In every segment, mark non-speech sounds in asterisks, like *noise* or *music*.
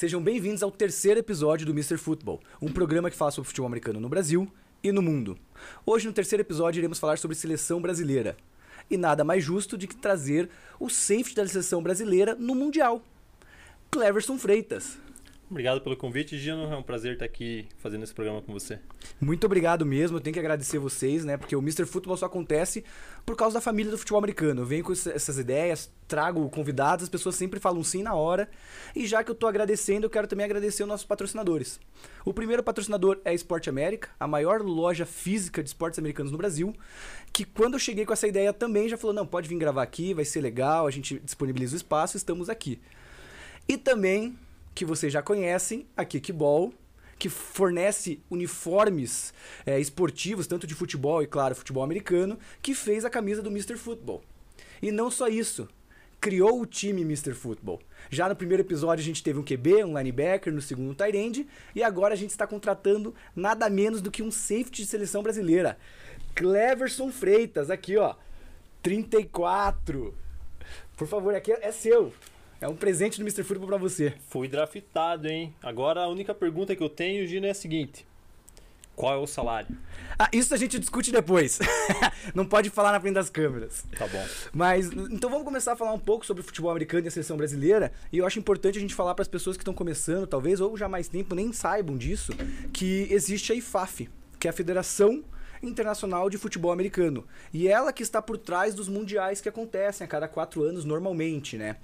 Sejam bem-vindos ao terceiro episódio do Mr. Football, um programa que fala sobre futebol americano no Brasil e no mundo. Hoje, no terceiro episódio, iremos falar sobre seleção brasileira. E nada mais justo de que trazer o safety da seleção brasileira no Mundial. Cleverson Freitas. Obrigado pelo convite, Gino. É um prazer estar aqui fazendo esse programa com você. Muito obrigado mesmo. Eu tenho que agradecer vocês, né? Porque o Mr. Futebol só acontece por causa da família do futebol americano. Eu venho com essas ideias, trago convidados, as pessoas sempre falam sim na hora. E já que eu tô agradecendo, eu quero também agradecer os nossos patrocinadores. O primeiro patrocinador é a Esporte América, a maior loja física de esportes americanos no Brasil, que quando eu cheguei com essa ideia também já falou: "Não, pode vir gravar aqui, vai ser legal, a gente disponibiliza o espaço, estamos aqui". E também que vocês já conhecem, a Kickball, que fornece uniformes é, esportivos, tanto de futebol e, claro, futebol americano, que fez a camisa do Mr. Football. E não só isso, criou o time Mr. Football. Já no primeiro episódio a gente teve um QB, um linebacker, no segundo um tight end, e agora a gente está contratando nada menos do que um safety de seleção brasileira. Cleverson Freitas, aqui ó, 34. Por favor, aqui é seu. É um presente do Mr. Football pra você. Fui draftado, hein? Agora a única pergunta que eu tenho, Gino, é a seguinte: Qual é o salário? Ah, isso a gente discute depois. *laughs* Não pode falar na frente das câmeras. Tá bom. Mas então vamos começar a falar um pouco sobre o futebol americano e a seleção brasileira. E eu acho importante a gente falar para as pessoas que estão começando, talvez, ou já há mais tempo nem saibam disso, que existe a IFAF, que é a Federação Internacional de Futebol Americano. E ela que está por trás dos mundiais que acontecem a cada quatro anos normalmente, né?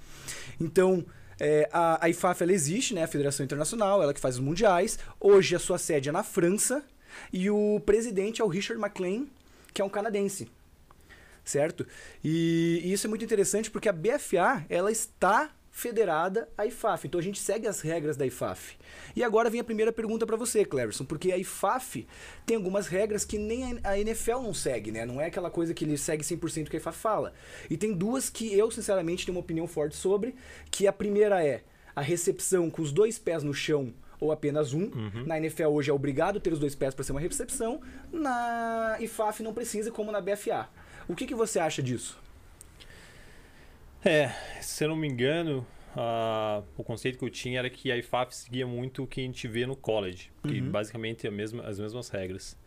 Então, é, a, a IFAF ela existe, né? A Federação Internacional, ela que faz os mundiais. Hoje a sua sede é na França e o presidente é o Richard McLean, que é um canadense. Certo? E, e isso é muito interessante porque a BFA ela está federada à IFAF. Então a gente segue as regras da IFAF. E agora vem a primeira pergunta para você, Cleverson, porque a IFAF tem algumas regras que nem a NFL não segue, né? Não é aquela coisa que ele segue 100% que a IFAF fala. E tem duas que eu, sinceramente, tenho uma opinião forte sobre, que a primeira é a recepção com os dois pés no chão ou apenas um. Uhum. Na NFL hoje é obrigado ter os dois pés para ser uma recepção. Na IFAF não precisa, como na BFA. O que, que você acha disso? É, se eu não me engano, uh, o conceito que eu tinha era que a IFAF seguia muito o que a gente vê no college, que uhum. basicamente é mesma, as mesmas regras.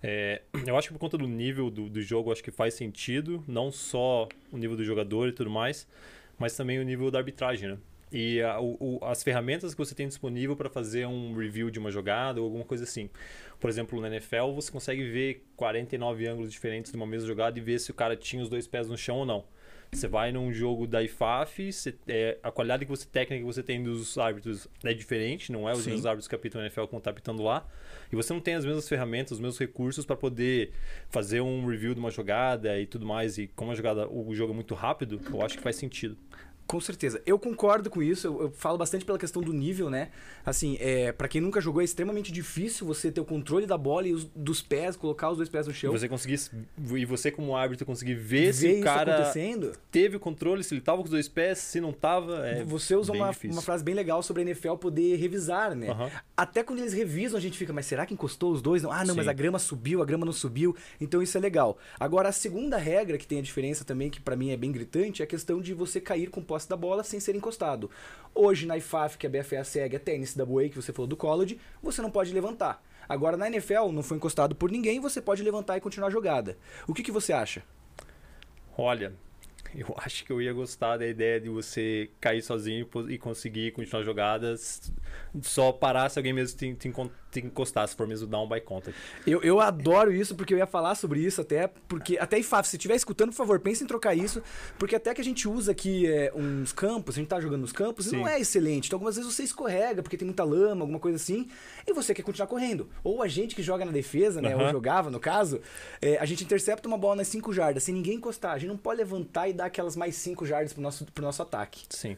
É, eu acho que por conta do nível do, do jogo, acho que faz sentido, não só o nível do jogador e tudo mais, mas também o nível da arbitragem, né? E a, o, as ferramentas que você tem disponível para fazer um review de uma jogada ou alguma coisa assim. Por exemplo, na NFL, você consegue ver 49 ângulos diferentes de uma mesma jogada e ver se o cara tinha os dois pés no chão ou não. Você vai num jogo da IFAF, você, é, a qualidade que você, técnica que você tem dos árbitros é diferente, não é os Sim. mesmos árbitros que apitam na NFL como está apitando lá. E você não tem as mesmas ferramentas, os mesmos recursos para poder fazer um review de uma jogada e tudo mais. E como a jogada, o jogo é muito rápido, eu acho que faz sentido. Com certeza. Eu concordo com isso. Eu, eu, falo bastante pela questão do nível, né? Assim, é, para quem nunca jogou, é extremamente difícil você ter o controle da bola e os, dos pés, colocar os dois pés no chão. Você conseguir. E você, como árbitro, conseguir ver, ver se o cara teve o controle, se ele tava com os dois pés, se não tava. É você usa uma, uma, frase bem legal sobre a NFL poder revisar, né? Uhum. Até quando eles revisam, a gente fica, mas será que encostou os dois? Não. Ah, não, Sim. mas a grama subiu, a grama não subiu. Então isso é legal. Agora, a segunda regra que tem a diferença também, que para mim é bem gritante, é a questão de você cair com posse da bola sem ser encostado. Hoje na IFAF, que a BFA segue, até NCAA, que você falou do college, você não pode levantar. Agora na NFL, não foi encostado por ninguém, você pode levantar e continuar a jogada. O que, que você acha? Olha, *laughs* eu acho que eu ia gostar da ideia de você cair sozinho e conseguir continuar jogadas. Só parar se alguém mesmo te, te, te encostar, se for mesmo down by contact. Eu, eu adoro isso, porque eu ia falar sobre isso até, porque até IFAF, se estiver escutando, por favor, pense em trocar isso, porque até que a gente usa aqui é, uns campos, a gente tá jogando nos campos, Sim. não é excelente. Então algumas vezes você escorrega, porque tem muita lama, alguma coisa assim, e você quer continuar correndo. Ou a gente que joga na defesa, né, uhum. ou jogava no caso, é, a gente intercepta uma bola nas 5 jardas, sem ninguém encostar. A gente não pode levantar e dar aquelas mais 5 jardas pro nosso, pro nosso ataque. Sim.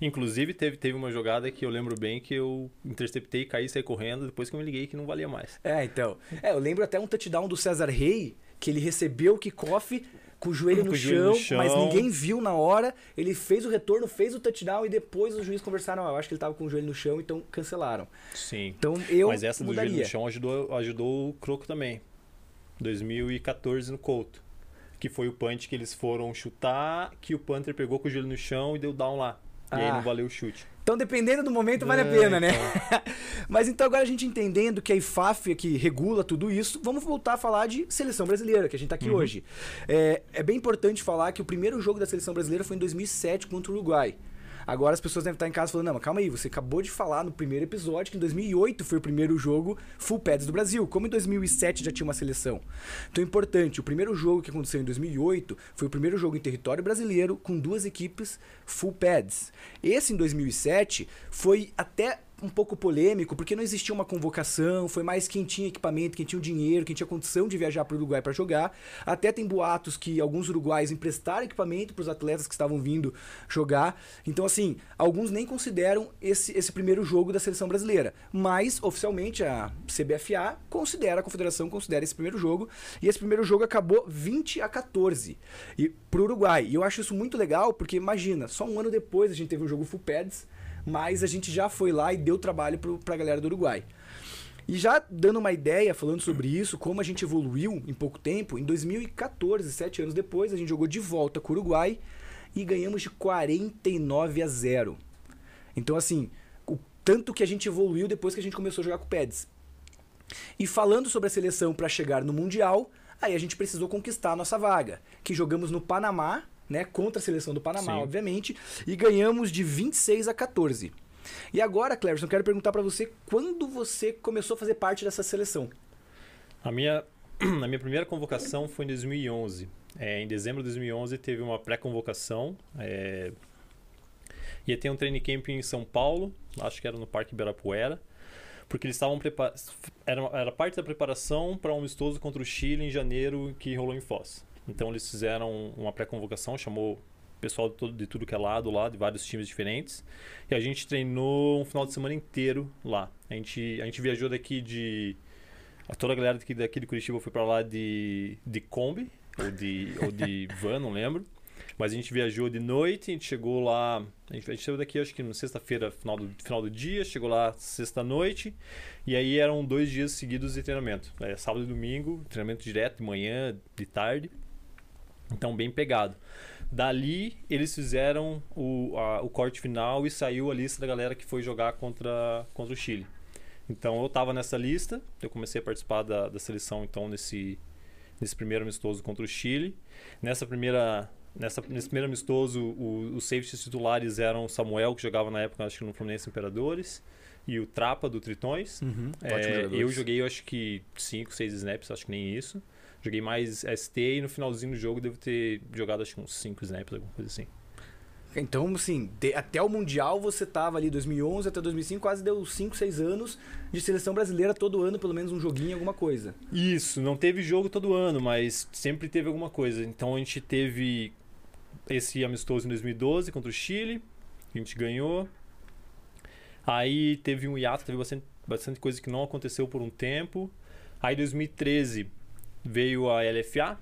Inclusive, teve, teve uma jogada que eu lembro bem que eu interceptei, caí, saí correndo, depois que eu me liguei que não valia mais. É, então. É, eu lembro até um touchdown do César Rey, que ele recebeu o kickoff com o joelho, no, o joelho chão, no, chão, mas ninguém viu na hora. Ele fez o retorno, fez o touchdown e depois os juízes conversaram. Ah, eu acho que ele estava com o joelho no chão, então cancelaram. Sim. Então eu Mas essa mudaria. do joelho no chão ajudou, ajudou o Croco também. 2014 no Couto. Que foi o punch que eles foram chutar, que o Panther pegou com o joelho no chão e deu down lá. E ah, aí não valeu o chute. Então, dependendo do momento, vale é, a pena, né? Então. *laughs* Mas então, agora a gente entendendo que a IFAF é que regula tudo isso, vamos voltar a falar de seleção brasileira, que a gente está aqui uhum. hoje. É, é bem importante falar que o primeiro jogo da seleção brasileira foi em 2007 contra o Uruguai. Agora as pessoas devem estar em casa falando, não, mas calma aí, você acabou de falar no primeiro episódio que em 2008 foi o primeiro jogo full pads do Brasil, como em 2007 já tinha uma seleção. Então é importante, o primeiro jogo que aconteceu em 2008 foi o primeiro jogo em território brasileiro com duas equipes full pads. Esse em 2007 foi até um pouco polêmico, porque não existia uma convocação, foi mais quem tinha equipamento, quem tinha o dinheiro, quem tinha condição de viajar para o Uruguai para jogar. Até tem boatos que alguns uruguais emprestaram equipamento para os atletas que estavam vindo jogar. Então, assim, alguns nem consideram esse, esse primeiro jogo da seleção brasileira. Mas, oficialmente, a CBFA considera, a confederação considera esse primeiro jogo. E esse primeiro jogo acabou 20 a 14 para o Uruguai. E eu acho isso muito legal, porque imagina, só um ano depois a gente teve um jogo full pads mas a gente já foi lá e deu trabalho para a galera do Uruguai. E já dando uma ideia, falando sobre isso, como a gente evoluiu em pouco tempo, em 2014, sete anos depois, a gente jogou de volta com o Uruguai e ganhamos de 49 a 0. Então, assim, o tanto que a gente evoluiu depois que a gente começou a jogar com o PEDS. E falando sobre a seleção para chegar no Mundial, aí a gente precisou conquistar a nossa vaga, que jogamos no Panamá né, contra a seleção do Panamá, Sim. obviamente, e ganhamos de 26 a 14. E agora, Cleverson, eu quero perguntar para você quando você começou a fazer parte dessa seleção? A minha, *clears throat* a minha primeira convocação foi em 2011. É, em dezembro de 2011 teve uma pré-convocação. É, ia ter um training camp em São Paulo, acho que era no Parque Ibirapuera, porque eles estavam preparando. Era, era parte da preparação para um amistoso contra o Chile em janeiro que rolou em Foz. Então eles fizeram uma pré-convocação, chamou pessoal de, todo, de tudo que é lado lá, de vários times diferentes. E a gente treinou um final de semana inteiro lá. A gente, a gente viajou daqui de. Toda a galera daqui, daqui de Curitiba foi para lá de, de Kombi, ou de, ou de *laughs* van, não lembro. Mas a gente viajou de noite, a gente chegou lá. A gente, a gente saiu daqui, acho que na sexta-feira, final do, final do dia, chegou lá sexta-noite. E aí eram dois dias seguidos de treinamento. É, sábado e domingo, treinamento direto, de manhã, de tarde. Então, bem pegado. Dali, eles fizeram o, a, o corte final e saiu a lista da galera que foi jogar contra, contra o Chile. Então, eu estava nessa lista, eu comecei a participar da, da seleção, então, nesse, nesse primeiro amistoso contra o Chile. Nessa primeira, nessa, nesse primeiro amistoso, o, os safeties titulares eram o Samuel, que jogava na época, acho que no Fluminense Imperadores, e o Trapa, do Tritões. Uhum, é, eu joguei, eu acho que 5, 6 snaps, acho que nem isso. Joguei mais ST e no finalzinho do jogo devo ter jogado acho que uns 5 snaps, alguma coisa assim. Então, assim, de, até o Mundial você tava ali 2011 até 2005, quase deu 5, 6 anos de seleção brasileira todo ano, pelo menos um joguinho, alguma coisa. Isso, não teve jogo todo ano, mas sempre teve alguma coisa. Então a gente teve esse amistoso em 2012 contra o Chile, a gente ganhou. Aí teve um hiato, teve bastante, bastante coisa que não aconteceu por um tempo. Aí 2013 veio a LFA,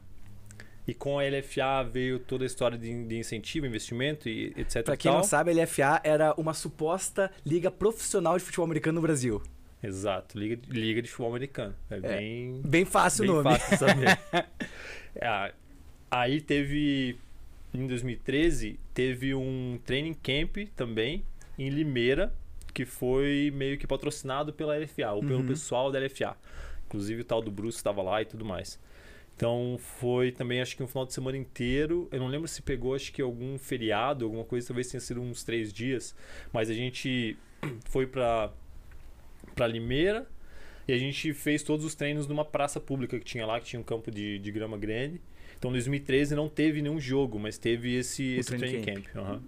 e com a LFA veio toda a história de, de incentivo, investimento e etc. Para quem não sabe, a LFA era uma suposta liga profissional de futebol americano no Brasil. Exato, liga, liga de futebol americano. É, é bem, bem fácil bem o nome. Fácil saber. é, *laughs* aí teve, em 2013, teve um training camp também em Limeira, que foi meio que patrocinado pela LFA, ou pelo uhum. pessoal da LFA. Inclusive o tal do Bruce estava lá e tudo mais. Então foi também, acho que um final de semana inteiro. Eu não lembro se pegou, acho que algum feriado, alguma coisa, talvez tenha sido uns três dias. Mas a gente *clears throat* foi para para Limeira e a gente fez todos os treinos numa praça pública que tinha lá, que tinha um campo de, de grama grande. Então, em 2013 não teve nenhum jogo, mas teve esse, esse training, training camp. camp. Uhum.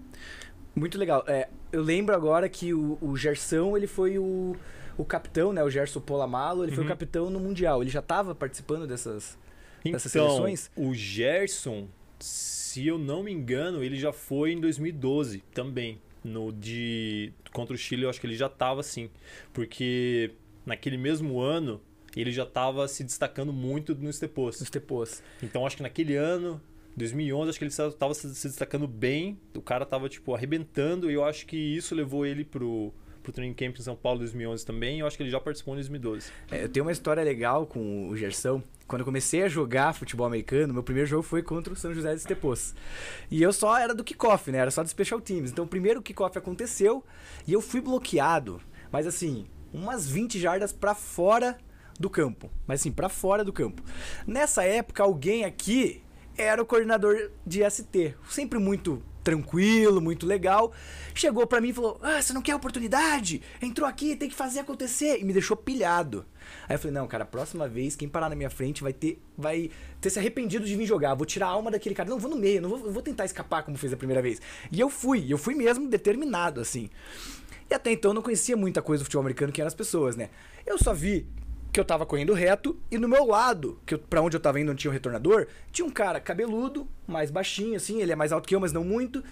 Muito legal. É, eu lembro agora que o, o Gersão ele foi o o capitão, né, o Gerson Polamalo, ele uhum. foi o uhum. capitão no Mundial. Ele já estava participando dessas, então, dessas seleções? O Gerson, se eu não me engano, ele já foi em 2012 também. No de contra o Chile, eu acho que ele já estava assim. Porque naquele mesmo ano, ele já estava se destacando muito no Stepos. No Stepos. Então acho que naquele ano, 2011, acho que ele estava se destacando bem. O cara estava tipo arrebentando e eu acho que isso levou ele pro pro training camp em São Paulo em 2011 também, eu acho que ele já participou em 2012. É, eu tenho uma história legal com o Gersão. Quando eu comecei a jogar futebol americano, meu primeiro jogo foi contra o São José dos Estepos. E eu só era do kickoff, né? Era só do special teams. Então o primeiro kickoff aconteceu e eu fui bloqueado. Mas assim, umas 20 jardas para fora do campo. Mas assim, para fora do campo. Nessa época, alguém aqui era o coordenador de ST. Sempre muito tranquilo, muito legal. Chegou para mim e falou: Ah, você não quer oportunidade? Entrou aqui, tem que fazer acontecer. E me deixou pilhado. Aí eu falei: Não, cara, próxima vez, quem parar na minha frente vai ter, vai ter se arrependido de vir jogar. Vou tirar a alma daquele cara. Não, vou no meio, não vou, vou tentar escapar como fez a primeira vez. E eu fui, eu fui mesmo determinado, assim. E até então eu não conhecia muita coisa do futebol americano que eram as pessoas, né? Eu só vi que eu tava correndo reto e no meu lado, que para onde eu tava indo não tinha um retornador, tinha um cara cabeludo, mais baixinho assim, ele é mais alto que eu, mas não muito.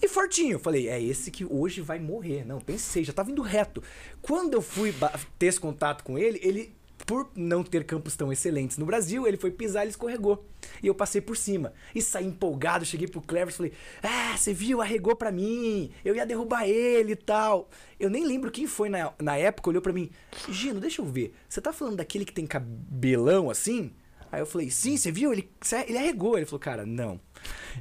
E fortinho, falei, é esse que hoje vai morrer. Não, pensei, já tava indo reto. Quando eu fui ter esse contato com ele, ele por não ter campos tão excelentes no Brasil, ele foi pisar e escorregou. E eu passei por cima. E saí empolgado, cheguei pro Clever e falei: Ah, você viu? Arregou pra mim. Eu ia derrubar ele e tal. Eu nem lembro quem foi na, na época, olhou para mim: Gino, deixa eu ver. Você tá falando daquele que tem cabelão assim? Aí eu falei: Sim, você viu? Ele, ele arregou. Ele falou: Cara, não.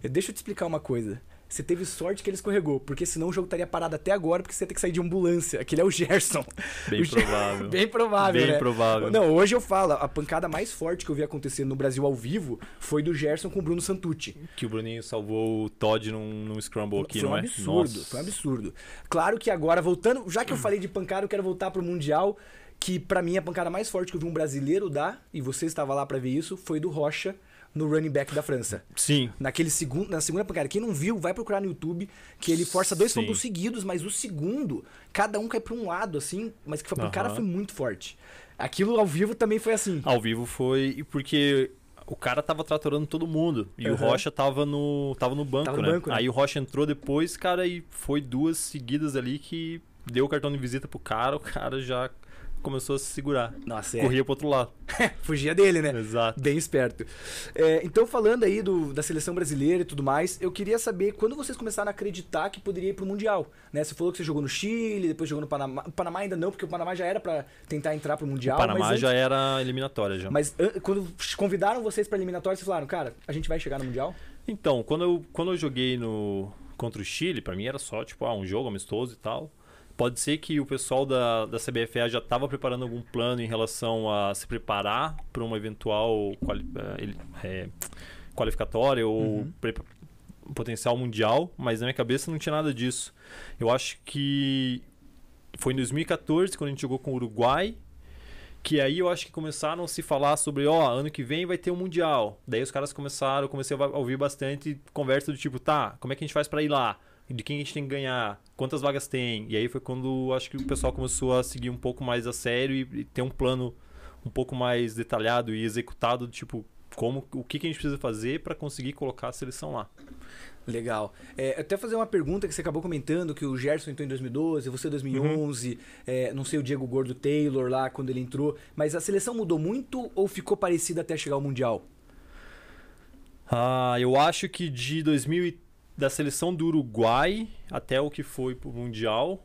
Deixa eu te explicar uma coisa você teve sorte que ele escorregou, porque senão o jogo estaria parado até agora, porque você ia ter que sair de ambulância. Aquele é o Gerson. Bem *laughs* o provável. Bem provável, Bem né? provável. Não, hoje eu falo, a pancada mais forte que eu vi acontecer no Brasil ao vivo foi do Gerson com o Bruno Santucci. Que o Bruninho salvou o Todd num, num scramble aqui, foi um não é? absurdo, foi um absurdo. Claro que agora, voltando, já que eu falei de pancada, eu quero voltar pro Mundial, que para mim a pancada mais forte que eu vi um brasileiro dar, e você estava lá para ver isso, foi do Rocha no running back da França. Sim. Naquele segundo, na segunda pancada. Quem não viu, vai procurar no YouTube que ele força dois pontos seguidos, mas o segundo, cada um cai para um lado, assim, mas que a pancada Aham. foi muito forte. Aquilo ao vivo também foi assim. Ao vivo foi porque o cara tava tratorando todo mundo. E o Aham. Rocha tava no, tava no banco, Tava no né? banco, né? Aí o Rocha entrou depois, cara, e foi duas seguidas ali que deu o cartão de visita pro cara, o cara já começou a se segurar. Nossa, é. Corria pro outro lado. *laughs* Fugia dele, né? Exato. Bem esperto. É, então, falando aí do, da seleção brasileira e tudo mais, eu queria saber quando vocês começaram a acreditar que poderia ir pro Mundial. Né? Você falou que você jogou no Chile, depois jogou no Panamá. O Panamá ainda não, porque o Panamá já era para tentar entrar pro Mundial. o Panamá antes- já era eliminatória já. Mas an- quando convidaram vocês pra eliminatória, vocês falaram, cara, a gente vai chegar no Mundial? Então, quando eu, quando eu joguei no contra o Chile, pra mim era só tipo ah, um jogo amistoso e tal. Pode ser que o pessoal da, da CBFA já estava preparando algum plano em relação a se preparar para uma eventual quali, eh, qualificatória ou pre- potencial mundial, mas na minha cabeça não tinha nada disso. Eu acho que foi em 2014 quando a gente jogou com o Uruguai que aí eu acho que começaram a se falar sobre, ó, ano que vem vai ter um mundial. Daí os caras começaram, eu comecei a ouvir bastante conversa do tipo, tá, como é que a gente faz pra ir lá? De quem a gente tem que ganhar? Quantas vagas tem? E aí foi quando acho que o pessoal começou a seguir um pouco mais a sério e, e ter um plano um pouco mais detalhado e executado, do tipo, como o que, que a gente precisa fazer pra conseguir colocar a seleção lá. Legal. É, até fazer uma pergunta que você acabou comentando, que o Gerson entrou em 2012, você em 2011, é, não sei o Diego Gordo Taylor lá quando ele entrou, mas a seleção mudou muito ou ficou parecida até chegar ao Mundial? Ah, eu acho que de 2000 e- da seleção do Uruguai até o que foi pro mundial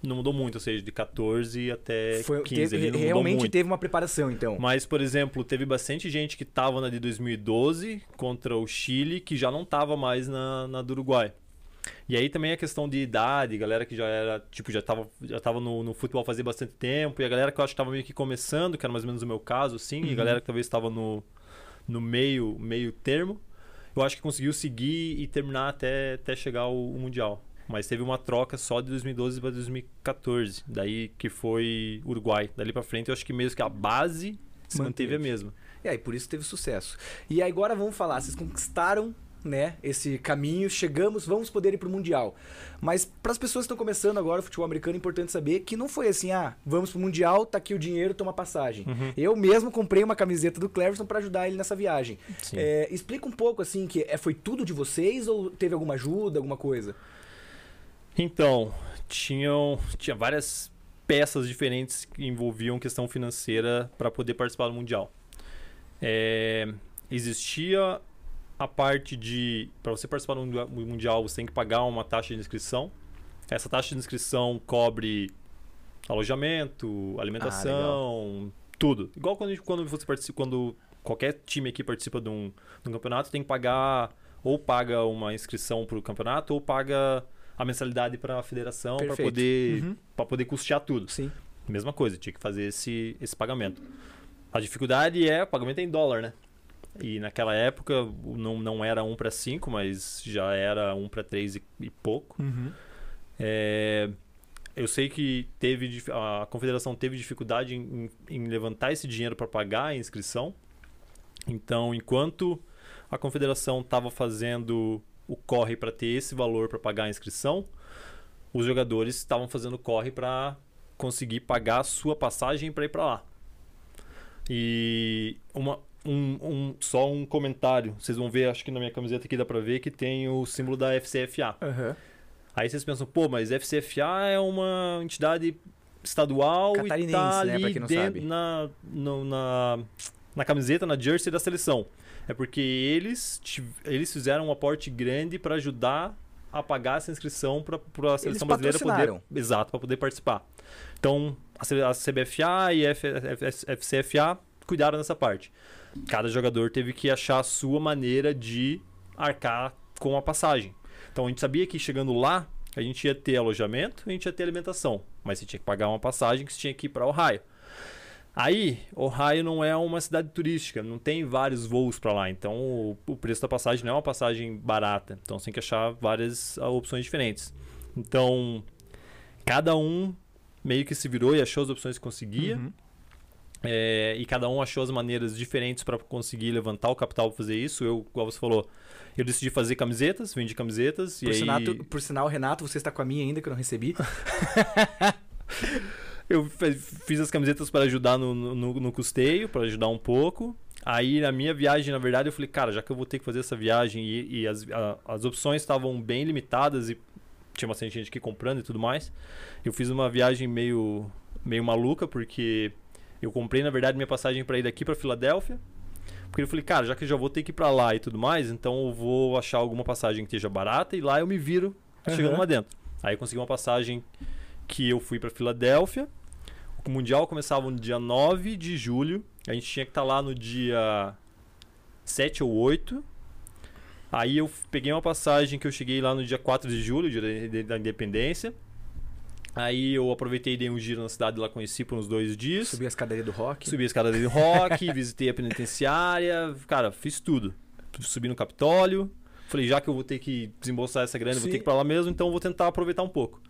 não mudou muito, ou seja, de 14 até Foi, 15 teve- realmente teve uma preparação, então. Mas, por exemplo, teve bastante gente que tava na de 2012 contra o Chile que já não tava mais na, na do Uruguai. E aí também a questão de idade, galera que já era, tipo, já tava, já tava no, no futebol fazia bastante tempo, e a galera que eu acho que tava meio que começando, que era mais ou menos o meu caso, sim, e a galera que talvez estava no, no meio, meio termo, eu acho que conseguiu seguir e terminar até, até chegar o, o Mundial. Mas teve uma troca só de 2012 para 2014, daí que foi Uruguai. Dali para frente eu acho que mesmo que a base se manteve a Manteve. mesma. E aí, por isso teve sucesso. E agora vamos falar, vocês conquistaram né, esse caminho, chegamos, vamos poder ir pro Mundial. Mas para as pessoas que estão começando agora o futebol americano, é importante saber que não foi assim, ah, vamos pro Mundial, tá aqui o dinheiro, toma passagem. Uhum. Eu mesmo comprei uma camiseta do Cleverson para ajudar ele nessa viagem. É, explica um pouco assim, que é, foi tudo de vocês ou teve alguma ajuda, alguma coisa? Então, tinham tinha várias peças diferentes que envolviam questão financeira para poder participar do Mundial. É, existia a parte de, para você participar do Mundial- você tem que pagar uma taxa de inscrição, essa taxa de inscrição cobre alojamento, alimentação, ah, tudo. Igual quando, quando você participa, quando qualquer time aqui participa de um, de um campeonato, tem que pagar ou paga uma inscrição para o campeonato ou paga a mensalidade para a federação para poder uhum. para poder custear tudo. Sim. Mesma coisa, tinha que fazer esse esse pagamento. A dificuldade é o pagamento é em dólar, né? E naquela época não, não era 1 para 5, mas já era 1 para 3 e, e pouco. Uhum. É, eu sei que teve a confederação teve dificuldade em, em levantar esse dinheiro para pagar a inscrição. Então, enquanto a confederação estava fazendo o corre para ter esse valor para pagar a inscrição, os jogadores estavam fazendo corre para conseguir pagar a sua passagem para ir para lá. E uma, um, um, só um comentário. Vocês vão ver, acho que na minha camiseta aqui dá para ver que tem o símbolo da FCFA. Uhum. Aí vocês pensam, pô, mas FCFA é uma entidade estadual e tá né, ali dentro, na, no, na, na camiseta, na jersey da seleção. É porque eles, eles fizeram um aporte grande para ajudar a pagar essa inscrição para a seleção brasileira poder. Exato, para poder participar. Então, a CBFA e a FCFA cuidaram dessa parte. Cada jogador teve que achar a sua maneira de arcar com a passagem. Então a gente sabia que chegando lá, a gente ia ter alojamento, a gente ia ter alimentação, mas você tinha que pagar uma passagem que você tinha que ir para Ohio. Aí, Ohio não é uma cidade turística, não tem vários voos para lá, então o, o, preço da passagem não é uma passagem barata, então você tem que achar várias uh, opções diferentes. Então, cada um meio que se virou e achou as opções que conseguia. Uhum. É, e cada um achou as maneiras diferentes para conseguir levantar o capital para fazer isso. Eu, como você falou, eu decidi fazer camisetas, vendi camisetas. Por, e sinal, aí... por sinal, Renato, você está com a minha ainda que eu não recebi. *laughs* eu fiz as camisetas para ajudar no, no, no custeio, para ajudar um pouco. Aí na minha viagem, na verdade, eu falei, cara, já que eu vou ter que fazer essa viagem e, e as, a, as opções estavam bem limitadas e tinha bastante gente aqui comprando e tudo mais, eu fiz uma viagem meio, meio maluca, porque eu comprei, na verdade, minha passagem para ir daqui para Filadélfia. Porque eu falei, cara, já que eu já vou ter que ir para lá e tudo mais, então eu vou achar alguma passagem que esteja barata e lá eu me viro uhum. chegando lá dentro. Aí eu consegui uma passagem que eu fui para Filadélfia. O Mundial começava no dia 9 de julho. A gente tinha que estar tá lá no dia 7 ou 8. Aí eu peguei uma passagem que eu cheguei lá no dia 4 de julho, dia da independência. Aí eu aproveitei e dei um giro na cidade lá, conheci por uns dois dias. Subi a escadaria do rock. Subi a escadaria do rock, *laughs* visitei a penitenciária, cara, fiz tudo. Subi no Capitólio. Falei, já que eu vou ter que desembolsar essa grana, Sim. vou ter que ir pra lá mesmo, então vou tentar aproveitar um pouco.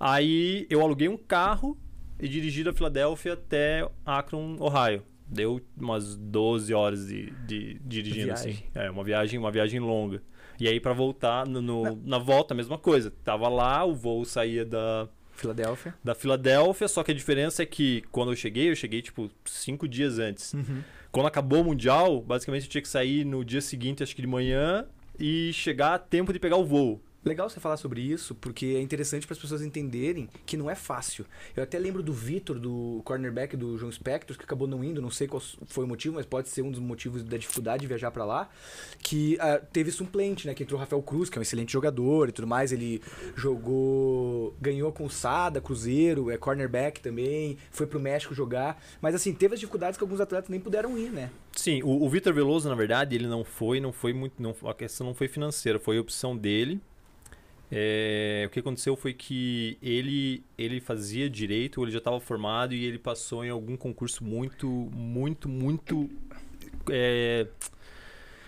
Aí eu aluguei um carro e dirigi da Filadélfia até Akron, Ohio. Deu umas 12 horas de, de dirigindo, assim. viagem. assim. É, uma viagem, uma viagem longa. E aí, para voltar, no, no na volta, a mesma coisa. Tava lá, o voo saía da, Filadélfia. Da Filadélfia, só que a diferença é que quando eu cheguei, eu cheguei tipo cinco dias antes. Uhum. Quando acabou o Mundial, basicamente eu tinha que sair no dia seguinte, acho que de manhã, e chegar a tempo de pegar o voo. Legal você falar sobre isso, porque é interessante para as pessoas entenderem que não é fácil. Eu até lembro do Vitor, do cornerback do João Spectros, que acabou não indo, não sei qual foi o motivo, mas pode ser um dos motivos da dificuldade de viajar para lá, que uh, teve suplente, né, que entrou o Rafael Cruz, que é um excelente jogador e tudo mais, ele jogou, ganhou com o Sada, Cruzeiro, é cornerback também, foi pro México jogar, mas assim, teve as dificuldades que alguns atletas nem puderam ir, né? Sim, o, o Vitor Veloso, na verdade, ele não foi, não foi muito, não, a questão não foi financeira, foi opção dele, é, o que aconteceu foi que ele, ele fazia direito, ele já estava formado e ele passou em algum concurso muito, muito, muito. É,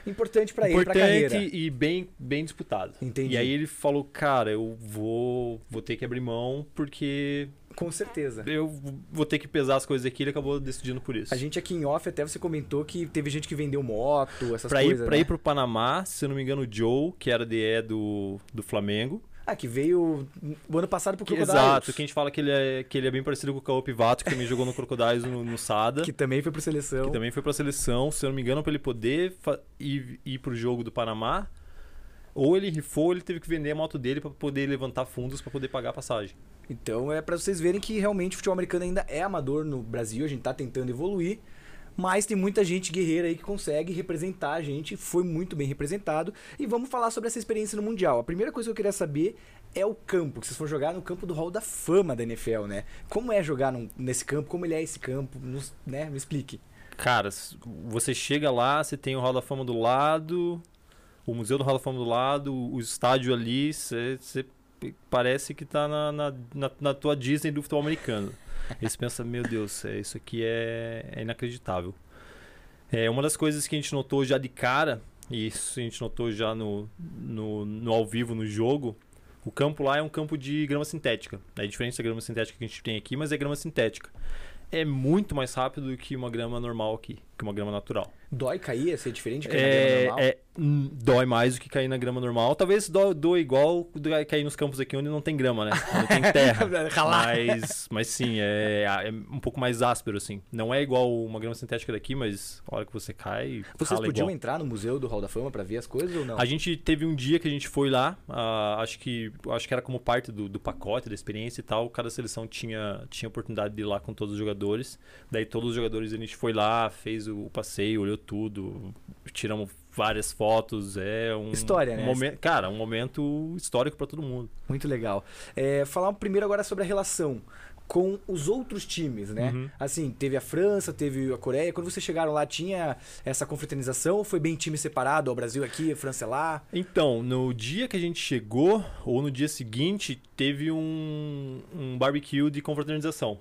importante para ele, Importante e bem, bem disputado. Entendi. E aí ele falou, cara, eu vou, vou ter que abrir mão porque com certeza. Eu vou ter que pesar as coisas aqui, ele acabou decidindo por isso. A gente aqui em off até você comentou que teve gente que vendeu moto, essas pra coisas. Ir, pra né? ir pro Panamá, se eu não me engano, o Joe, que era DE do, do Flamengo. Ah, que veio o ano passado pro Crocodiles. Exato, que a gente fala que ele é, que ele é bem parecido com o Caô Pivato, que também jogou no Crocodiles no, no Sada. Que também foi pra seleção. Que também foi pra seleção, se eu não me engano, pra ele poder ir, ir pro jogo do Panamá. Ou ele rifou, ele teve que vender a moto dele para poder levantar fundos para poder pagar a passagem. Então é para vocês verem que realmente o futebol americano ainda é amador no Brasil, a gente está tentando evoluir, Mas tem muita gente guerreira aí que consegue representar a gente, foi muito bem representado. E vamos falar sobre essa experiência no Mundial. A primeira coisa que eu queria saber é o campo, que vocês foram jogar no campo do Hall da Fama da NFL, né? Como é jogar num, nesse campo? Como ele é esse campo? Nos, né? Me explique. Cara, você chega lá, você tem o Hall da Fama do lado, o Museu do Hall da Fama do lado, o estádio ali, você, parece que tá na, na, na, na tua Disney do futebol americano. Você pensa, meu Deus, é, isso aqui é, é inacreditável. É, uma das coisas que a gente notou já de cara, e isso a gente notou já no, no, no ao vivo, no jogo, o campo lá é um campo de grama sintética. É diferente da grama sintética que a gente tem aqui, mas é grama sintética. É muito mais rápido do que uma grama normal aqui, que uma grama natural. Dói cair? É ser diferente de cair é, na grama normal? É, hum, dói mais do que cair na grama normal. Talvez dói, dói igual cair nos campos aqui onde não tem grama, né? Onde tem *laughs* terra. mas, mas sim, é, é, um pouco mais áspero, assim. Não é igual uma grama sintética daqui, mas a hora que você cai. Vocês podiam igual. entrar no Museu do Hall da Fama para ver as coisas ou não? A gente teve um dia que a gente foi lá, uh, acho, que, acho que era como parte do, do pacote, da experiência e tal. Cada seleção tinha, tinha oportunidade de ir lá com todos os jogadores. Daí todos os jogadores a gente foi lá, fez o passeio, olhou tudo, tiramos várias fotos, é um história, né? Momento, cara, um momento histórico para todo mundo. Muito legal. É, falar primeiro agora sobre a relação com os outros times, né? Uhum. Assim, teve a França, teve a Coreia. Quando vocês chegaram lá, tinha essa confraternização ou foi bem time separado? O Brasil aqui, a França lá? Então, no dia que a gente chegou, ou no dia seguinte, teve um, um barbecue de confraternização.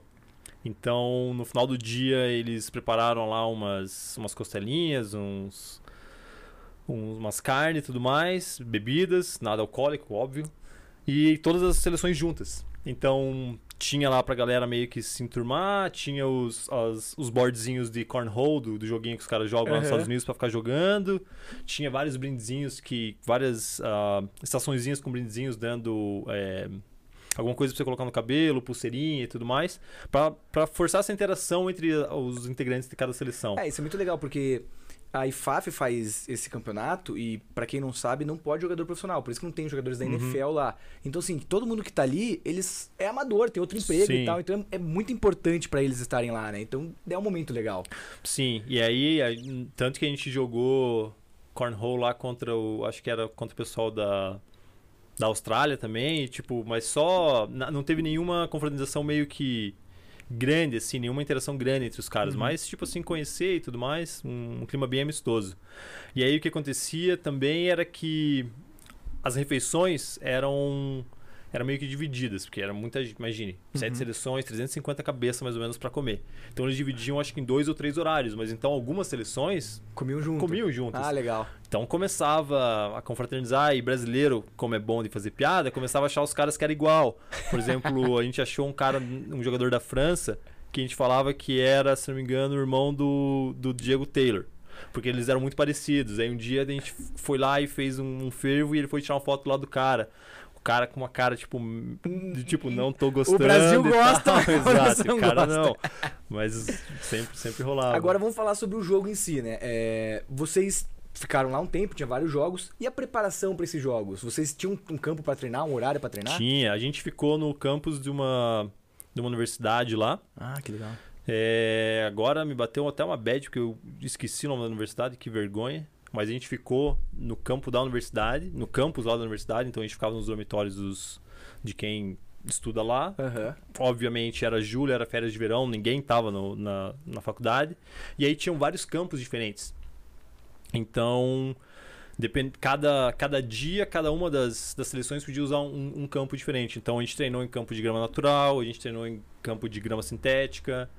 Então, no final do dia, eles prepararam lá umas, umas costelinhas, uns, uns, umas carnes e tudo mais, bebidas, nada alcoólico, óbvio, e todas as seleções juntas. Então, tinha lá pra galera meio que se enturmar, tinha os, as, os boardzinhos de cornhole, do, do joguinho que os caras jogam uhum. lá nos Estados Unidos pra ficar jogando. Tinha vários brindezinhos que. várias uh, estaçõezinhas com brindezinhos dando. É, alguma coisa pra você colocar no cabelo, pulseirinha e tudo mais, para forçar essa interação entre os integrantes de cada seleção. É, isso é muito legal, porque a IFAF faz esse campeonato e, para quem não sabe, não pode jogador profissional. Por isso que não tem jogadores da uhum. NFL lá. Então, assim, todo mundo que tá ali, eles é amador, tem outro emprego Sim. e tal. Então, é muito importante para eles estarem lá, né? Então, é um momento legal. Sim, e aí, tanto que a gente jogou cornhole lá contra o... Acho que era contra o pessoal da da Austrália também, e, tipo, mas só não teve nenhuma confraternização meio que grande assim, nenhuma interação grande entre os caras, uhum. mas tipo assim conhecer e tudo mais, um, um clima bem amistoso. E aí o que acontecia também era que as refeições eram eram meio que divididas, porque era muita imagine, uhum. sete seleções, 350 cabeças mais ou menos para comer. Então eles dividiam acho que em dois ou três horários, mas então algumas seleções comiam junto. Comiam juntos. Ah, legal. Então começava a confraternizar e brasileiro, como é bom de fazer piada, começava a achar os caras que era igual. Por exemplo, a gente achou um cara, um jogador da França, que a gente falava que era, se não me engano, o irmão do, do Diego Taylor porque eles eram muito parecidos. Aí um dia a gente foi lá e fez um, um fervo e ele foi tirar uma foto lá do cara cara com uma cara, tipo, de, tipo, não tô gostando. *laughs* O Brasil gosta, Exato, o cara gosta. não. Mas sempre, sempre rolava. Agora vamos falar sobre o jogo em si, né? É, vocês ficaram lá um tempo, tinha vários jogos. E a preparação para esses jogos? Vocês tinham um campo para treinar, um horário para treinar? Tinha. A gente ficou no campus de uma, de uma universidade lá. Ah, que legal. É, agora me bateu até uma bad, porque eu esqueci o nome da universidade, que vergonha mas a gente ficou no campo da universidade, no campus lá da universidade, então a gente ficava nos dormitórios dos, de quem estuda lá. Uhum. Obviamente era julho, era férias de verão, ninguém estava na, na faculdade. E aí tinham vários campos diferentes. Então, depend, cada, cada dia, cada uma das, das seleções podia usar um, um, campo diferente. Então a gente treinou em campo de grama natural, a gente treinou em campo de grama sintética.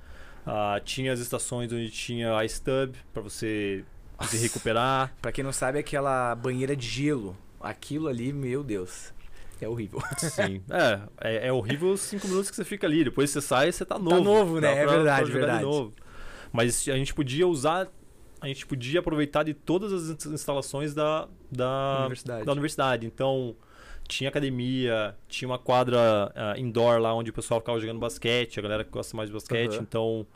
Uh, tinha as estações onde tinha ice tub para você se recuperar. *laughs* Pra quem não sabe, aquela banheira de gelo. Aquilo ali, meu Deus. É horrível. *laughs* Sim. É, é, é, horrível os cinco minutos que você fica ali. Depois você sai e você tá, novo. Tá novo, né? É pra, é verdade, verdade. novo. Mas a gente podia usar. A gente podia aproveitar de todas as instalações da, da, universidade. da universidade. Então, tinha academia, tinha uma quadra uh, indoor lá onde o pessoal ficava jogando basquete, a galera que gosta mais de basquete. Uhum. Então,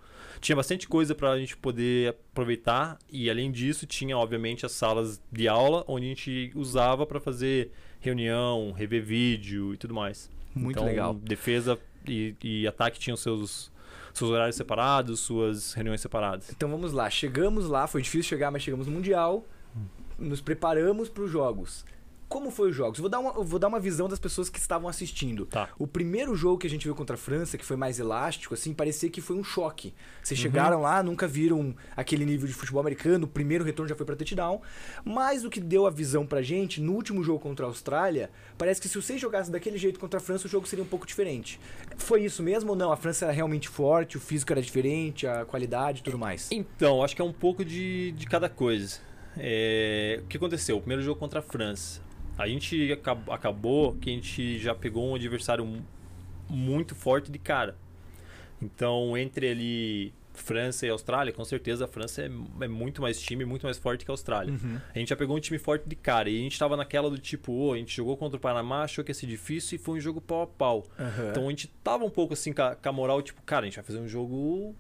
tinha bastante coisa para a gente poder aproveitar e além disso tinha obviamente as salas de aula onde a gente usava para fazer reunião, rever vídeo e tudo mais. Muito então, legal. Defesa e, e ataque tinham seus seus horários separados, suas reuniões separadas. Então vamos lá, chegamos lá, foi difícil chegar, mas chegamos no Mundial, nos preparamos para os jogos. Como foi os jogos? Vou dar, uma, vou dar uma visão das pessoas que estavam assistindo. Tá. O primeiro jogo que a gente viu contra a França, que foi mais elástico, assim, parecia que foi um choque. Vocês Uhum. chegaram lá, nunca viram aquele nível de futebol americano, o primeiro retorno já foi para touchdown. Mas o que deu a visão pra gente, no último jogo contra a Austrália, parece que se vocês jogassem daquele jeito contra a França, o jogo seria um pouco diferente. Foi isso mesmo ou não? A França era realmente forte, o físico era diferente, a qualidade e tudo mais? Então, acho que é um pouco de, de cada coisa. É, o que aconteceu? O primeiro jogo contra a França. A gente acab- acabou que a gente já pegou um adversário mu- muito forte de cara. Então, entre ali França e Austrália, com certeza a França é, é muito mais time, muito mais forte que a Austrália. A gente já pegou um time forte de cara e a gente tava naquela do tipo, ô, a gente jogou contra o Panamá, achou que ia ser difícil e foi um jogo pau a pau. Aham. Então a gente tava um pouco assim com a, com a moral, tipo, cara, a gente vai fazer um jogo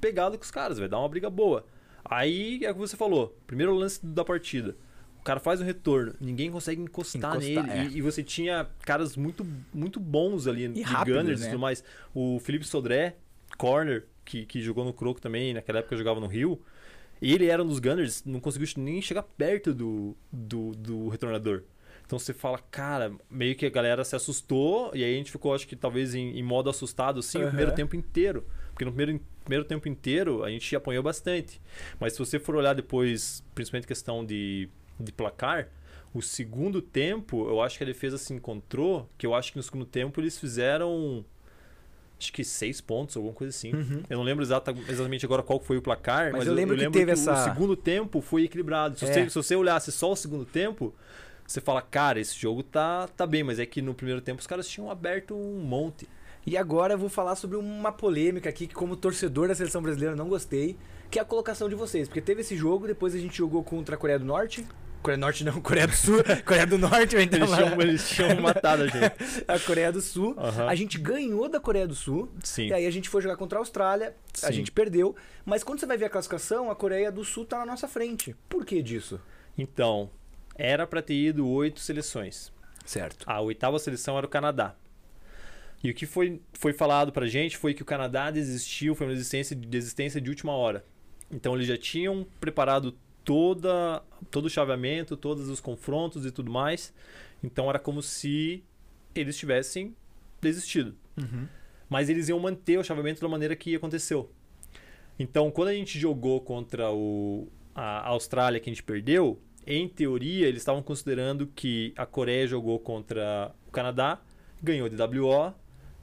pegado com os caras, vai dar uma briga boa. Aí é o que você falou, primeiro lance da partida. O cara faz um retorno, ninguém consegue encostar, Encostar, nele. é. E, e você tinha caras muito, muito bons ali, de rápidos, Gunners e né? tudo mais. O Felipe Sodré, corner, que, que jogou no Croco também, naquela época jogava no Rio. Ele era um dos Gunners, não conseguiu nem chegar perto do, do, do retornador. Então você fala, cara, meio que a galera se assustou, e aí a gente ficou, acho que talvez em, em modo assustado, assim, o Aham. primeiro tempo inteiro. Porque no primeiro, primeiro tempo inteiro a gente apanhou bastante. Mas se você for olhar depois, principalmente questão de, de placar, o segundo tempo, eu acho que a defesa se encontrou, que eu acho que no segundo tempo eles fizeram. Acho que seis pontos, alguma coisa assim. Uhum. Eu não lembro exata- exatamente agora qual foi o placar, Mas mas, eu lembro que teve o essa- segundo tempo foi equilibrado. Se, É. você, se você olhasse só o segundo tempo, você fala, cara, esse jogo tá, tá bem, mas é que no primeiro tempo os caras tinham aberto um monte. E agora eu vou falar sobre uma polêmica aqui que, como torcedor da seleção brasileira, eu não gostei, que é a colocação de vocês. Porque teve esse jogo, depois a gente jogou contra a Coreia do Norte. Coreia do Norte não, Coreia do Sul. *laughs* Coreia do Norte, entrar Eles tinham, eles tinham matado a gente. *laughs* A Coreia do Sul. Aham. A gente ganhou da Coreia do Sul. Sim. E aí a gente foi jogar contra a Austrália, a Sim. gente perdeu. Mas quando você vai ver a classificação, a Coreia do Sul tá na nossa frente. Por que disso? Então, era pra ter ido oito seleções. Certo. A oitava seleção era o Canadá. E o que foi, foi falado pra gente foi que o Canadá desistiu, foi uma desistência, desistência de última hora. Então eles já tinham preparado toda, todo o chaveamento, todos os confrontos e tudo mais. Então era como se eles tivessem desistido. Uhum. Mas eles iam manter o chaveamento da maneira que aconteceu. Então, quando a gente jogou contra o, a Austrália, que a gente perdeu, em teoria, eles estavam considerando que a Coreia jogou contra o Canadá, ganhou de WO,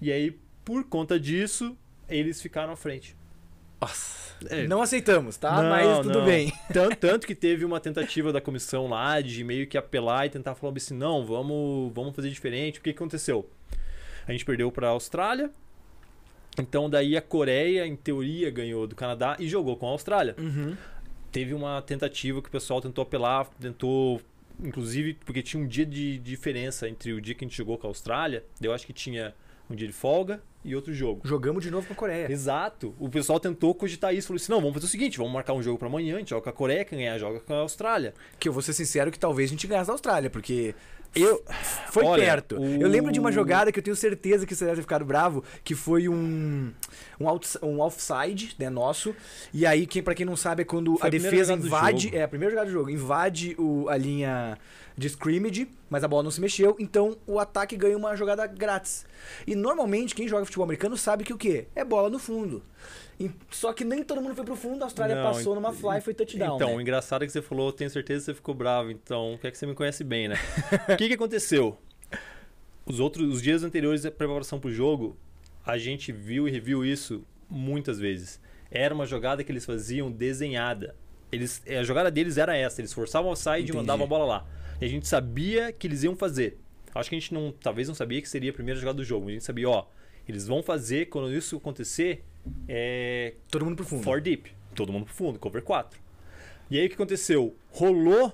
e aí, por conta disso, eles ficaram à frente. Nossa. É. Não aceitamos, tá? Não, Mas tudo não. bem. *laughs* Tanto, tanto que teve uma tentativa da comissão lá de meio que apelar e tentar falar assim, não, vamos, vamos fazer diferente. O que, que aconteceu? A gente perdeu para a Austrália, então daí a Coreia, em teoria, ganhou do Canadá e jogou com a Austrália. Uhum. Teve uma tentativa que o pessoal tentou apelar, tentou, inclusive, porque tinha um dia de diferença entre o dia que a gente jogou com a Austrália, eu acho que tinha um dia de folga e outro jogo. Jogamos de novo com a Coreia. Exato. O pessoal tentou cogitar isso. Falou assim: não, vamos fazer o seguinte: vamos marcar um jogo pra amanhã. A gente joga com a Coreia, quem ganhar joga com a Austrália. Que eu vou ser sincero que talvez a gente ganhasse da Austrália, porque eu foi Olha, perto. o- Eu lembro de uma jogada que eu tenho certeza que você deve ter ficado bravo, que foi um um, outs- um offside, né, nosso. E aí, quem para quem não sabe é quando Foi a defesa invade, é a primeira jogada do jogo, invade o, a linha de scrimmage, mas a bola não se mexeu, então o ataque ganha uma jogada grátis. E normalmente quem joga futebol americano sabe que o quê? É bola no fundo. E- só que nem todo mundo foi pro fundo, a Austrália Não, passou numa fly e foi touchdown. então, o né? engraçado é que você falou, tenho certeza que você ficou bravo. Então, quer que você me conhece bem, né? *laughs* o que, que aconteceu? Os outros, os dias anteriores da preparação pro jogo, a gente viu e reviu isso muitas vezes. Era uma jogada que eles faziam desenhada. Eles, a jogada deles era essa, eles forçavam o side Entendi. e mandavam a bola lá. E a gente sabia que eles iam fazer. Acho que a gente não, talvez não sabia que seria a primeira jogada do jogo. A gente sabia, ó, eles vão fazer quando isso acontecer, é, Todo mundo pro fundo. For deep. Todo mundo pro fundo, cover 4. E aí o que aconteceu? Rolou.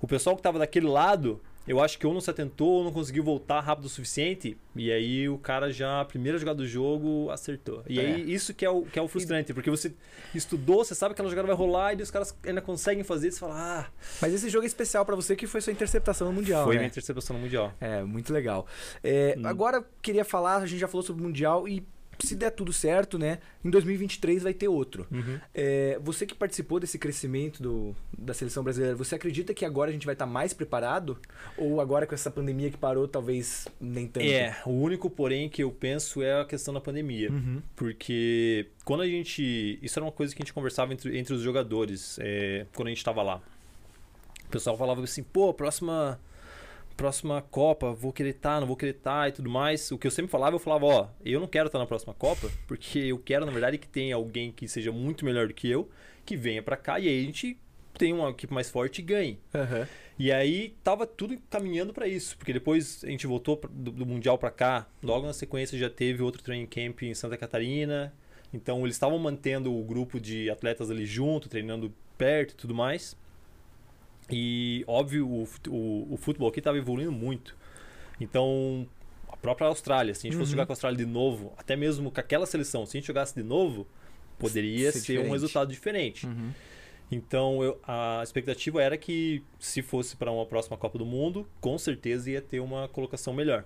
O pessoal que tava daquele lado, eu acho que ou não se atentou ou não conseguiu voltar rápido o suficiente. E aí o cara já, a primeira jogada do jogo, acertou. E É. aí isso que é, o, que é o frustrante, porque você estudou, você sabe que aquela jogada vai rolar e os caras ainda conseguem fazer, e você fala, ah, Mas esse jogo é especial pra você que foi sua interceptação no Mundial, foi né? minha interceptação no Mundial. É, muito legal. É, Hum. Agora, eu queria falar, a gente já falou sobre o Mundial e se der tudo certo, né, em 2023 vai ter outro. Uhum. É, você que participou desse crescimento do, da seleção brasileira, você acredita que agora a gente vai estar mais preparado? Ou agora com essa pandemia que parou, talvez nem tanto? É, o único porém que eu penso é a questão da pandemia. Uhum. Porque quando a gente. Isso era uma coisa que a gente conversava entre, entre os jogadores é, quando a gente estava lá. O pessoal falava assim, pô, próxima próxima Copa, vou querer estar, tá, não vou querer estar tá e tudo mais. O que eu sempre falava, eu falava, ó, eu não quero estar tá na próxima Copa, porque eu quero, na verdade, que tenha alguém que seja muito melhor do que eu, que venha para cá e aí a gente tem uma equipe mais forte e ganhe. Uhum. E aí tava tudo caminhando para isso, porque depois a gente voltou do, do Mundial para cá, logo na sequência já teve outro training camp em Santa Catarina. Então eles estavam mantendo o grupo de atletas ali junto, treinando perto e tudo mais. E, óbvio, o, o, o futebol aqui estava evoluindo muito. Então, a própria Austrália, se a gente fosse uhum. jogar com a Austrália de novo, até mesmo com aquela seleção, se a gente jogasse de novo, poderia ser, ser um resultado diferente. Uhum. Então, eu, a expectativa era que, se fosse para uma próxima Copa do Mundo, com certeza ia ter uma colocação melhor.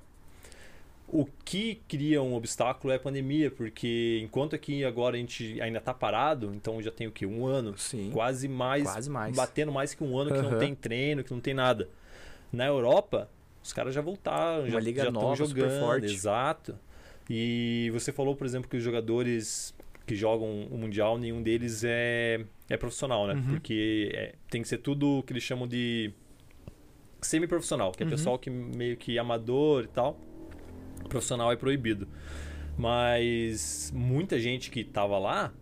O que cria um obstáculo é a pandemia, porque enquanto aqui agora a gente ainda está parado, então já tem o que? Um ano? Sim. Quase mais. Quase mais. Batendo mais que um ano Uhum. que não tem treino, que não tem nada. Na Europa, os caras já voltaram, Uma já liga já nova, estão super jogando. forte. Exato. E você falou, por exemplo, que os jogadores que jogam o Mundial, nenhum deles é, é profissional, né? Uhum. Porque é- tem que ser tudo o que eles chamam de semi-profissional, que é Uhum. pessoal que meio que amador e tal. Profissional é proibido. Mas muita gente que estava lá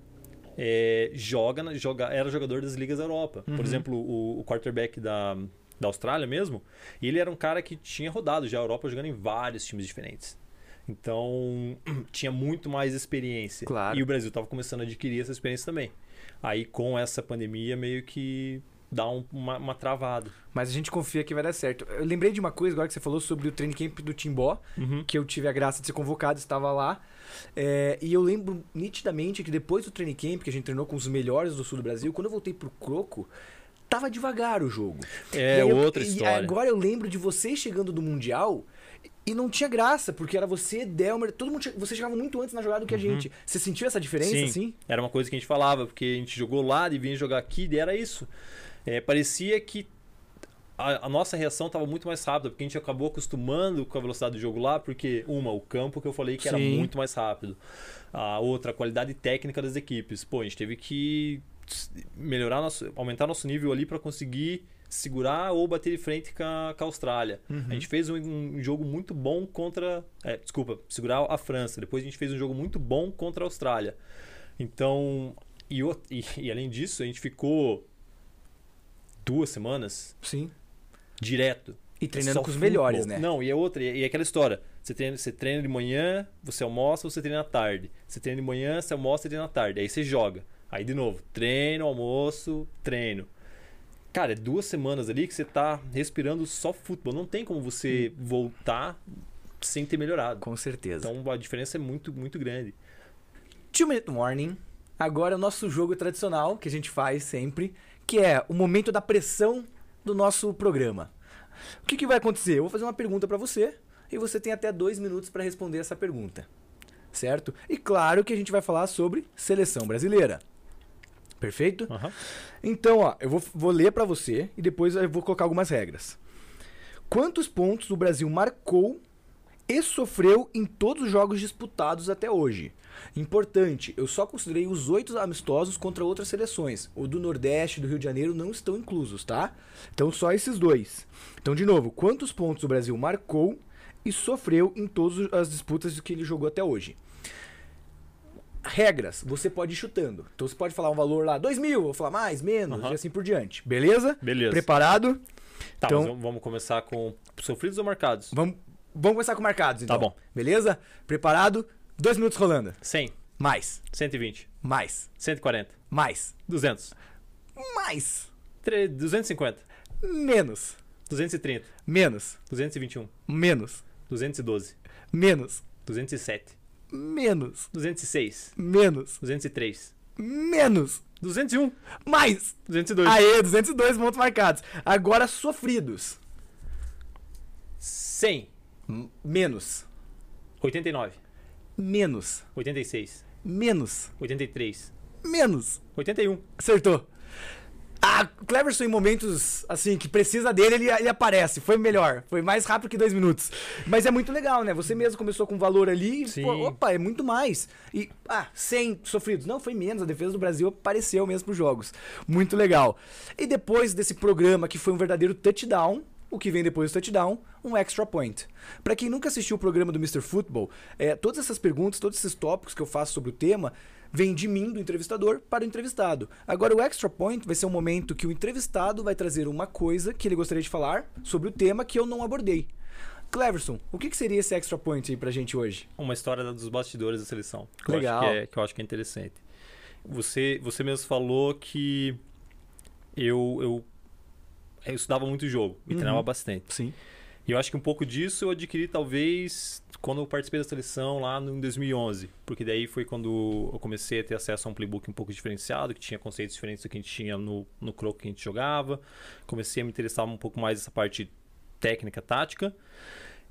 é, joga, joga, era jogador das ligas da Europa. Uhum. Por exemplo, o, o quarterback da, da Austrália mesmo, ele era um cara que tinha rodado já a Europa jogando em vários times diferentes. Então, *clears throat* tinha muito mais experiência. Claro. E o Brasil estava começando a adquirir essa experiência também. Aí, com essa pandemia, meio que dá um- uma, uma travada. Mas a gente confia que vai dar certo. Eu lembrei de uma coisa agora que você falou sobre o training camp do Timbó, que eu tive a graça de ser convocado, estava lá. É, e eu lembro nitidamente que depois do training camp, que a gente treinou com os melhores do sul do Brasil, quando eu voltei pro Croco, tava devagar o jogo. É E eu- outra e história. agora eu lembro de vocês chegando do Mundial e não tinha graça, porque era você, Delmer, todo mundo. Você chegava muito antes na jogada do que a gente. Você sentiu essa diferença, Uhum. Sim, assim? era uma coisa que a gente falava, porque a gente jogou lá e vinha jogar aqui, e era isso. É, parecia que a, a nossa reação estava muito mais rápida, porque a gente acabou acostumando com a velocidade do jogo lá, porque, uma, o campo que eu falei que era Sim. muito mais rápido. A outra, a qualidade técnica das equipes. Pô, a gente teve que melhorar, nosso, aumentar nosso nível ali para conseguir segurar ou bater de frente com a, com a Austrália. A gente fez um, um jogo muito bom contra. é, desculpa, segurar a França. Depois a gente fez um jogo muito bom contra a Austrália. Então, e, e- e além disso, a gente ficou duas semanas Sim. direto. E treinando Só com os futebol. melhores, né? Não, e é outra, e é aquela história. Você treina, você treina de manhã, você almoça, você treina à tarde. Você treina de manhã, você almoça, você treina à tarde. Aí você joga. Aí de novo, treino, almoço, treino. Cara, é duas semanas ali que você tá respirando só futebol. Não tem como você voltar sem ter melhorado. Com certeza. Então a diferença é muito, muito grande. Two Minute Warning. Agora é o nosso jogo tradicional que a gente faz sempre, que é o momento da pressão do nosso programa. O que, que vai acontecer? Eu vou fazer uma pergunta pra você e você tem até dois minutos pra responder essa pergunta, certo? E claro que a gente vai falar sobre seleção brasileira. Perfeito? Aham. Então, ó, eu vou, vou ler pra você e depois eu vou colocar algumas regras. Quantos pontos o Brasil marcou e sofreu em todos os jogos disputados até hoje? Importante, eu só considerei os oito amistosos contra outras seleções. O do Nordeste e do Rio de Janeiro não estão inclusos, tá? Então só esses dois. Então, de novo, quantos pontos o Brasil marcou e sofreu em todas as disputas que ele jogou até hoje? Regras, você pode ir chutando. Então você pode falar um valor lá, 2 mil, ou falar mais, menos, Aham. e assim por diante. Beleza? Beleza. Preparado? Tá, Então- vamos- vamos começar com sofridos ou marcados? Vamos, vamos começar com marcados, então. Tá bom. Beleza? Preparado? Dois minutos rolando. 100, Mais, 120, mais, 140, mais, 200, mais, tre- 250, menos, 230, menos, 221, menos, 212, menos, 207, menos, 206, menos, 203, menos, 201, mais. 202, Aê, 202 pontos marcados. Agora sofridos. 100, M- Menos, 89, Menos. 86. Menos. 83. Menos. 81. Acertou. Ah, Cleverson em momentos assim que precisa dele, ele, ele aparece. Foi melhor. Foi mais rápido que dois minutos. Mas é muito legal, né? Você mesmo começou com valor ali. Pô, opa, é muito mais. E, ah, 100 sofridos. Não, foi menos. A defesa do Brasil apareceu mesmo pros jogos. Muito legal. E depois desse programa que foi um verdadeiro touchdown, o que vem depois do touchdown, um extra point. Para quem nunca assistiu o programa do Mr. Football, é, todas essas perguntas, todos esses tópicos que eu faço sobre o tema, vem de mim, do entrevistador, para o entrevistado. Agora, o extra point vai ser um momento que o entrevistado vai trazer uma coisa que ele gostaria de falar sobre o tema que eu não abordei. Cleverson, o que, que seria esse extra point aí pra gente hoje? Uma história dos bastidores da seleção. Que Legal. Eu que, é, que eu acho que é interessante. Você, você mesmo falou que eu, eu, eu estudava muito jogo e Uhum. treinava bastante. Sim. E eu acho que um pouco disso eu adquiri talvez quando eu participei da seleção lá no- em 2011, porque daí foi quando eu comecei a ter acesso a um playbook um pouco diferenciado, que tinha conceitos diferentes do que a gente tinha no, no croco que a gente jogava. Comecei a me interessar um pouco mais nessa parte técnica, tática.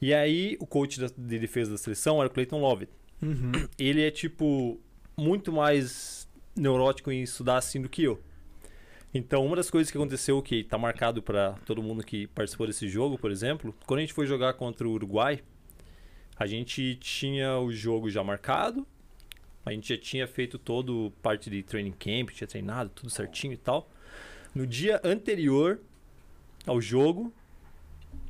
E aí o coach da- de defesa da seleção era o Clayton Lovett. Uhum. Ele é tipo muito mais neurótico em estudar assim do que eu. Então, uma das coisas que aconteceu que tá marcado para todo mundo que participou desse jogo, por exemplo, quando a gente foi jogar contra o Uruguai, a gente tinha o jogo já marcado, a gente já tinha feito todo parte de training camp, tinha treinado tudo certinho e tal. No dia anterior ao jogo,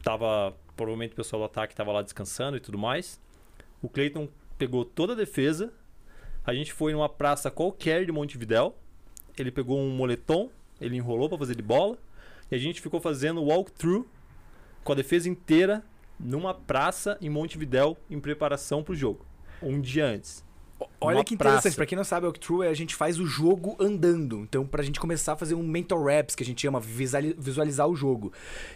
tava provavelmente o pessoal do ataque tava lá descansando e tudo mais. O Clayton pegou toda a defesa. A gente foi numa praça qualquer de Montevidéu. Ele pegou um moletom, ele enrolou para fazer de bola. E a gente ficou fazendo walkthrough com a defesa inteira numa praça em Montevidéu em preparação pro jogo. Um dia antes. Olha que interessante, praça. pra quem não sabe, o True é a gente faz o jogo andando. Então, pra gente começar a fazer um mental raps, que a gente chama visuali- visualizar o jogo.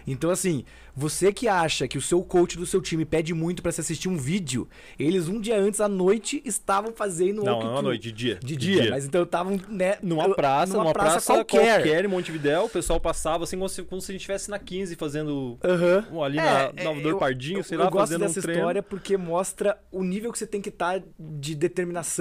Então, assim, você que acha que o seu coach do seu time pede muito pra você assistir um vídeo, eles um dia antes à noite estavam fazendo Não, não à noite, de dia. De dia, mas então estavam, né, Numa eu- praça, numa numa praça, qualquer. qualquer. em Montevidéu, o pessoal passava assim como se, como se a gente estivesse na 15 fazendo Aham. um ali É, na é, Nova Dor eu- Pardinho, eu, sei eu lá, gosto fazendo dessa um treino. história porque mostra o nível que você tem que estar de determinação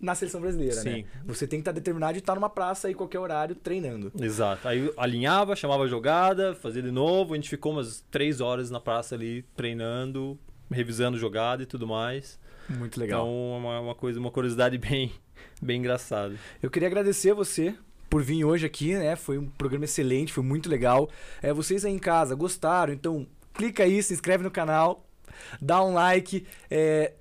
na seleção brasileira, né? Sim. Você tem que estar determinado de estar numa praça aí qualquer horário treinando. Exato. Aí alinhava, chamava a jogada, fazia de novo. A gente ficou umas três horas na praça ali treinando, revisando jogada e tudo mais. Muito legal. Então, é uma, uma coisa, uma curiosidade *laughs* bem, bem engraçada. Eu queria agradecer a você por vir hoje aqui, né? Foi um programa excelente, foi muito legal. É, vocês aí em casa gostaram? Então clica aí, se inscreve no canal, dá um like, é,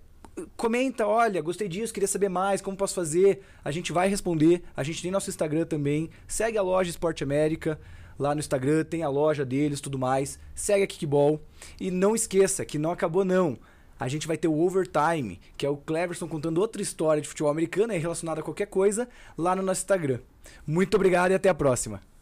comenta, olha, gostei disso, queria saber mais, como posso fazer? A gente vai responder. A gente tem nosso Instagram também. Segue a loja Esporte América. Lá no Instagram tem a loja deles, tudo mais. Segue a Kickball. E não esqueça que não acabou não. A gente vai ter o Overtime, que é o Cleverson contando outra história de futebol americano aí relacionada a qualquer coisa, lá no nosso Instagram. Muito obrigado e até a próxima.